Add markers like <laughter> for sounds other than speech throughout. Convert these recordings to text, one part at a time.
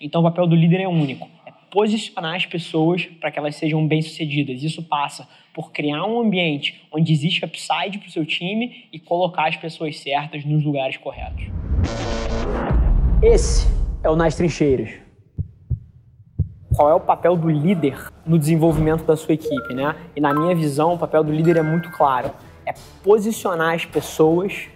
Então o papel do líder é único. É posicionar as pessoas para que elas sejam bem-sucedidas. Isso passa por criar um ambiente onde existe upside para o seu time e colocar as pessoas certas nos lugares corretos. Esse é o Nas Trincheiras. Qual é o papel do líder no desenvolvimento da sua equipe, né? E na minha visão, o papel do líder é muito claro. É posicionar as pessoas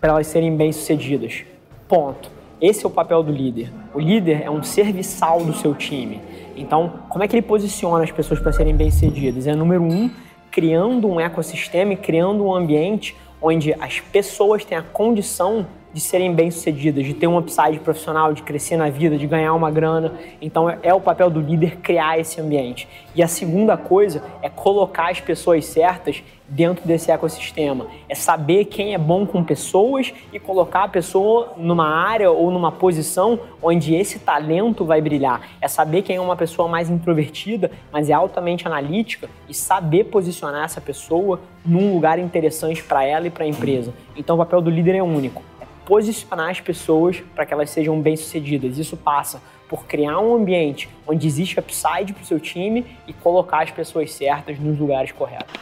para elas serem bem-sucedidas. Ponto. Esse é o papel do líder. O líder é um serviçal do seu time. Então, como é que ele posiciona as pessoas para serem bem-sucedidas? É número um, criando um ecossistema e criando um ambiente onde as pessoas têm a condição de serem bem-sucedidas, de ter um upside profissional, de crescer na vida, de ganhar uma grana. Então é o papel do líder criar esse ambiente. E a segunda coisa é colocar as pessoas certas dentro desse ecossistema. É saber quem é bom com pessoas e colocar a pessoa numa área ou numa posição onde esse talento vai brilhar. É saber quem é uma pessoa mais introvertida, mas é altamente analítica e saber posicionar essa pessoa num lugar interessante para ela e para a empresa. Então o papel do líder é único posicionar as pessoas para que elas sejam bem-sucedidas. Isso passa por criar um ambiente onde existe upside para o seu time e colocar as pessoas certas nos lugares corretos.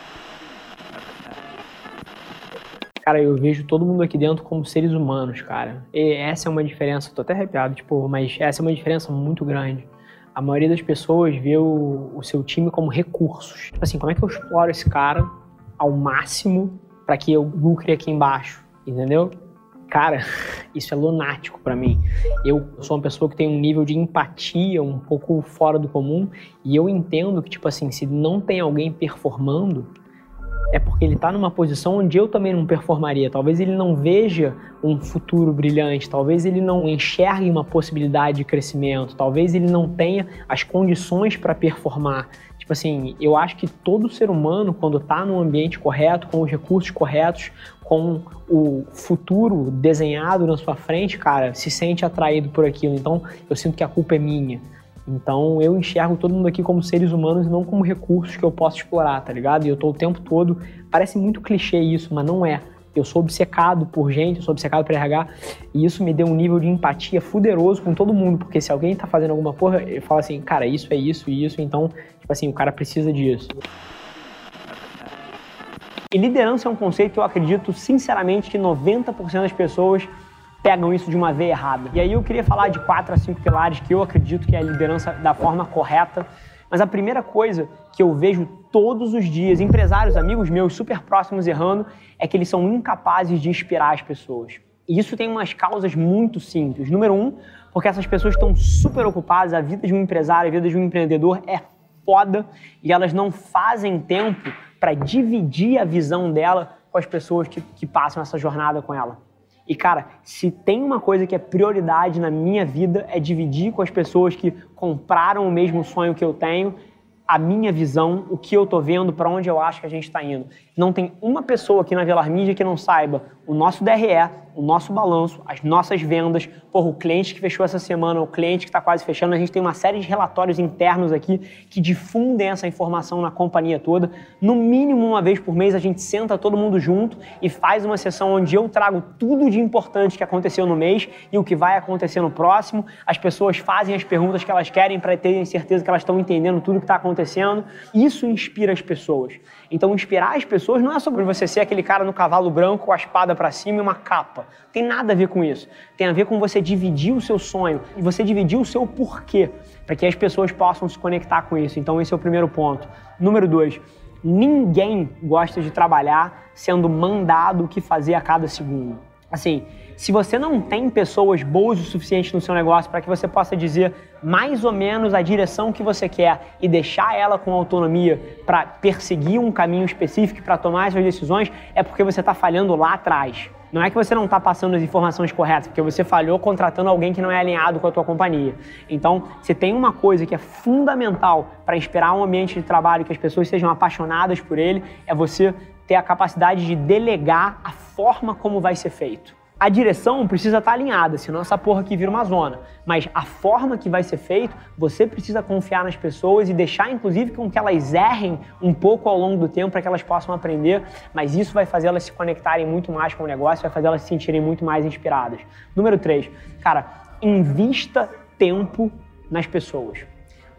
Cara, eu vejo todo mundo aqui dentro como seres humanos, cara. E essa é uma diferença, tô até arrepiado, tipo, mas essa é uma diferença muito grande. A maioria das pessoas vê o, o seu time como recursos. Tipo assim, como é que eu exploro esse cara ao máximo para que eu lucre aqui embaixo, entendeu? Cara, <laughs> isso é lunático para mim. Eu sou uma pessoa que tem um nível de empatia um pouco fora do comum e eu entendo que, tipo assim, se não tem alguém performando, é porque ele está numa posição onde eu também não performaria. Talvez ele não veja um futuro brilhante, talvez ele não enxergue uma possibilidade de crescimento, talvez ele não tenha as condições para performar. Tipo assim, eu acho que todo ser humano, quando está no ambiente correto, com os recursos corretos, com o futuro desenhado na sua frente, cara, se sente atraído por aquilo. Então, eu sinto que a culpa é minha. Então, eu enxergo todo mundo aqui como seres humanos e não como recursos que eu posso explorar, tá ligado? E eu tô o tempo todo. Parece muito clichê isso, mas não é. Eu sou obcecado por gente, eu sou obcecado por RH, e isso me deu um nível de empatia fuderoso com todo mundo, porque se alguém tá fazendo alguma porra, eu falo assim, cara, isso é isso e isso, então, tipo assim, o cara precisa disso. E liderança é um conceito que eu acredito sinceramente que 90% das pessoas pegam isso de uma veia errada. E aí eu queria falar de quatro a cinco pilares que eu acredito que é a liderança da forma correta. Mas a primeira coisa que eu vejo todos os dias, empresários, amigos meus super próximos errando, é que eles são incapazes de inspirar as pessoas. E isso tem umas causas muito simples. Número um, porque essas pessoas estão super ocupadas, a vida de um empresário, a vida de um empreendedor é foda e elas não fazem tempo para dividir a visão dela com as pessoas que, que passam essa jornada com ela. E cara, se tem uma coisa que é prioridade na minha vida é dividir com as pessoas que compraram o mesmo sonho que eu tenho a minha visão, o que eu tô vendo, para onde eu acho que a gente está indo. Não tem uma pessoa aqui na Velar Mídia que não saiba o nosso DRE, o nosso balanço, as nossas vendas, porra, o cliente que fechou essa semana, o cliente que está quase fechando. A gente tem uma série de relatórios internos aqui que difundem essa informação na companhia toda. No mínimo uma vez por mês a gente senta todo mundo junto e faz uma sessão onde eu trago tudo de importante que aconteceu no mês e o que vai acontecer no próximo. As pessoas fazem as perguntas que elas querem para terem certeza que elas estão entendendo tudo que está acontecendo. Isso inspira as pessoas. Então, inspirar as pessoas não é sobre você ser aquele cara no cavalo branco com a espada para cima e uma capa. Tem nada a ver com isso. Tem a ver com você dividir o seu sonho e você dividir o seu porquê, para que as pessoas possam se conectar com isso. Então, esse é o primeiro ponto. Número dois, ninguém gosta de trabalhar sendo mandado o que fazer a cada segundo. Assim, se você não tem pessoas boas o suficiente no seu negócio para que você possa dizer mais ou menos a direção que você quer e deixar ela com autonomia para perseguir um caminho específico para tomar essas decisões, é porque você está falhando lá atrás. Não é que você não está passando as informações corretas, porque você falhou contratando alguém que não é alinhado com a tua companhia. Então, se tem uma coisa que é fundamental para inspirar um ambiente de trabalho que as pessoas sejam apaixonadas por ele, é você ter a capacidade de delegar a forma como vai ser feito a direção precisa estar alinhada, senão essa porra aqui vira uma zona. Mas a forma que vai ser feito, você precisa confiar nas pessoas e deixar, inclusive, com que elas errem um pouco ao longo do tempo para que elas possam aprender. Mas isso vai fazer elas se conectarem muito mais com o negócio, vai fazer elas se sentirem muito mais inspiradas. Número 3, cara, invista tempo nas pessoas.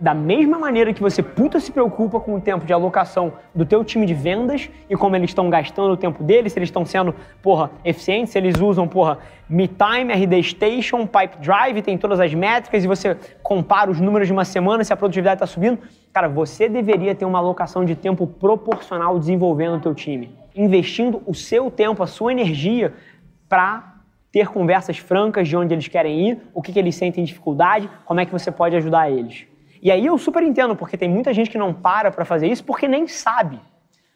Da mesma maneira que você puta se preocupa com o tempo de alocação do teu time de vendas e como eles estão gastando o tempo deles, se eles estão sendo, porra, eficientes, se eles usam, porra, MeTime, RD Station, Pipe Drive, tem todas as métricas e você compara os números de uma semana, se a produtividade está subindo. Cara, você deveria ter uma alocação de tempo proporcional desenvolvendo o teu time, investindo o seu tempo, a sua energia para ter conversas francas de onde eles querem ir, o que, que eles sentem dificuldade, como é que você pode ajudar eles. E aí eu super entendo, porque tem muita gente que não para para fazer isso porque nem sabe.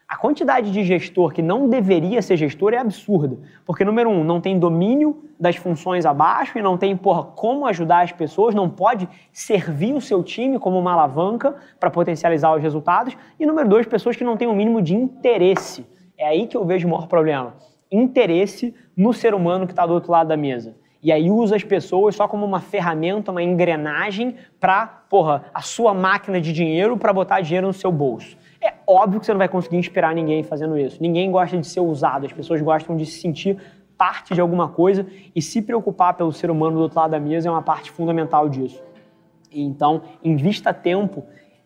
A quantidade de gestor que não deveria ser gestor é absurda. Porque, número um, não tem domínio das funções abaixo e não tem, porra, como ajudar as pessoas, não pode servir o seu time como uma alavanca para potencializar os resultados. E, número dois, pessoas que não têm o um mínimo de interesse. É aí que eu vejo o maior problema. Interesse no ser humano que está do outro lado da mesa e aí usa as pessoas só como uma ferramenta, uma engrenagem para, porra, a sua máquina de dinheiro para botar dinheiro no seu bolso. É óbvio que você não vai conseguir inspirar ninguém fazendo isso. Ninguém gosta de ser usado, as pessoas gostam de se sentir parte de alguma coisa e se preocupar pelo ser humano do outro lado da mesa é uma parte fundamental disso. Então, invista tempo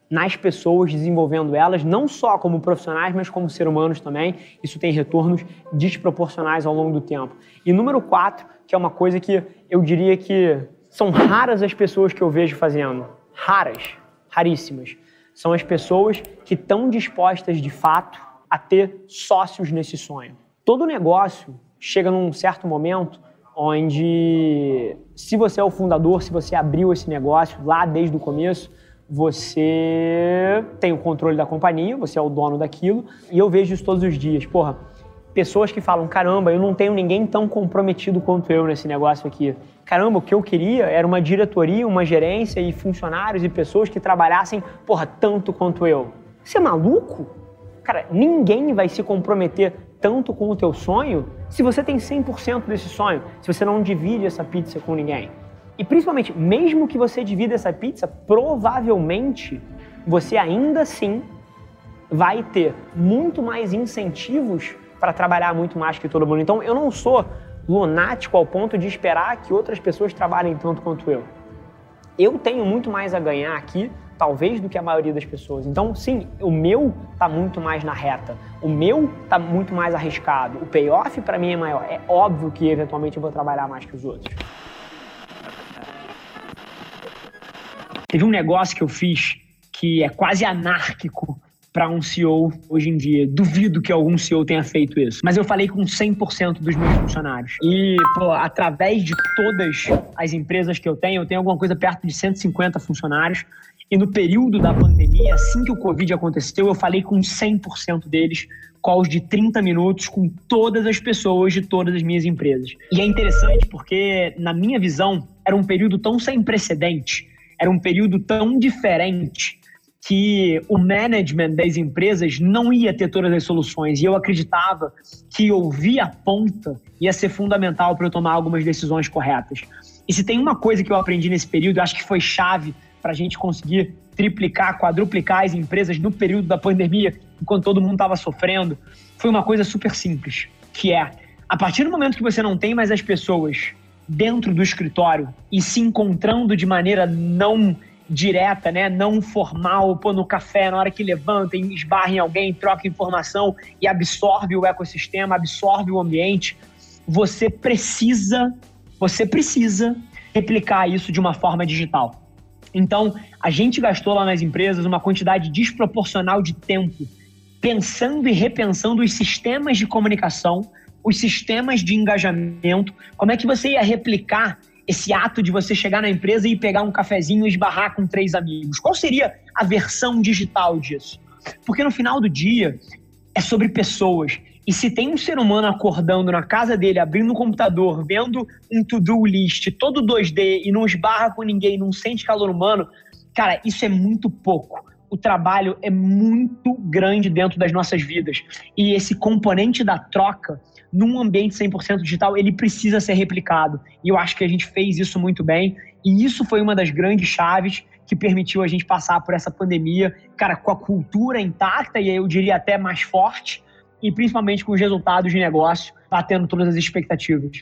nas pessoas, desenvolvendo elas, não só como profissionais, mas como seres humanos também. Isso tem retornos desproporcionais ao longo do tempo. E número quatro, que é uma coisa que eu diria que são raras as pessoas que eu vejo fazendo. Raras, raríssimas. São as pessoas que estão dispostas de fato a ter sócios nesse sonho. Todo negócio chega num certo momento onde, se você é o fundador, se você abriu esse negócio lá desde o começo, você tem o controle da companhia, você é o dono daquilo, e eu vejo isso todos os dias. Porra, pessoas que falam: caramba, eu não tenho ninguém tão comprometido quanto eu nesse negócio aqui. Caramba, o que eu queria era uma diretoria, uma gerência e funcionários e pessoas que trabalhassem, porra, tanto quanto eu. Você é maluco? Cara, ninguém vai se comprometer tanto com o teu sonho se você tem 100% desse sonho, se você não divide essa pizza com ninguém. E principalmente, mesmo que você divida essa pizza, provavelmente você ainda assim vai ter muito mais incentivos para trabalhar muito mais que todo mundo. Então, eu não sou lunático ao ponto de esperar que outras pessoas trabalhem tanto quanto eu. Eu tenho muito mais a ganhar aqui, talvez, do que a maioria das pessoas. Então, sim, o meu está muito mais na reta. O meu está muito mais arriscado. O payoff para mim é maior. É óbvio que eventualmente eu vou trabalhar mais que os outros. Teve um negócio que eu fiz que é quase anárquico para um CEO hoje em dia. Duvido que algum CEO tenha feito isso. Mas eu falei com 100% dos meus funcionários. E, pô, através de todas as empresas que eu tenho, eu tenho alguma coisa perto de 150 funcionários. E no período da pandemia, assim que o Covid aconteceu, eu falei com 100% deles, calls de 30 minutos com todas as pessoas de todas as minhas empresas. E é interessante porque, na minha visão, era um período tão sem precedente era um período tão diferente que o management das empresas não ia ter todas as soluções. E eu acreditava que ouvir a ponta ia ser fundamental para eu tomar algumas decisões corretas. E se tem uma coisa que eu aprendi nesse período, acho que foi chave para a gente conseguir triplicar, quadruplicar as empresas no período da pandemia, enquanto todo mundo estava sofrendo, foi uma coisa super simples, que é a partir do momento que você não tem mais as pessoas dentro do escritório e se encontrando de maneira não direta, né, não formal, pô, no café, na hora que levantem, esbarra em alguém, troca informação e absorve o ecossistema, absorve o ambiente, você precisa, você precisa replicar isso de uma forma digital. Então, a gente gastou lá nas empresas uma quantidade desproporcional de tempo pensando e repensando os sistemas de comunicação os sistemas de engajamento, como é que você ia replicar esse ato de você chegar na empresa e pegar um cafezinho e esbarrar com três amigos? Qual seria a versão digital disso? Porque no final do dia é sobre pessoas. E se tem um ser humano acordando na casa dele, abrindo o um computador, vendo um to-do list todo 2D e não esbarra com ninguém, não sente calor humano, cara, isso é muito pouco. O trabalho é muito grande dentro das nossas vidas. E esse componente da troca num ambiente 100% digital, ele precisa ser replicado. E eu acho que a gente fez isso muito bem. E isso foi uma das grandes chaves que permitiu a gente passar por essa pandemia, cara, com a cultura intacta e eu diria até mais forte, e principalmente com os resultados de negócio batendo todas as expectativas.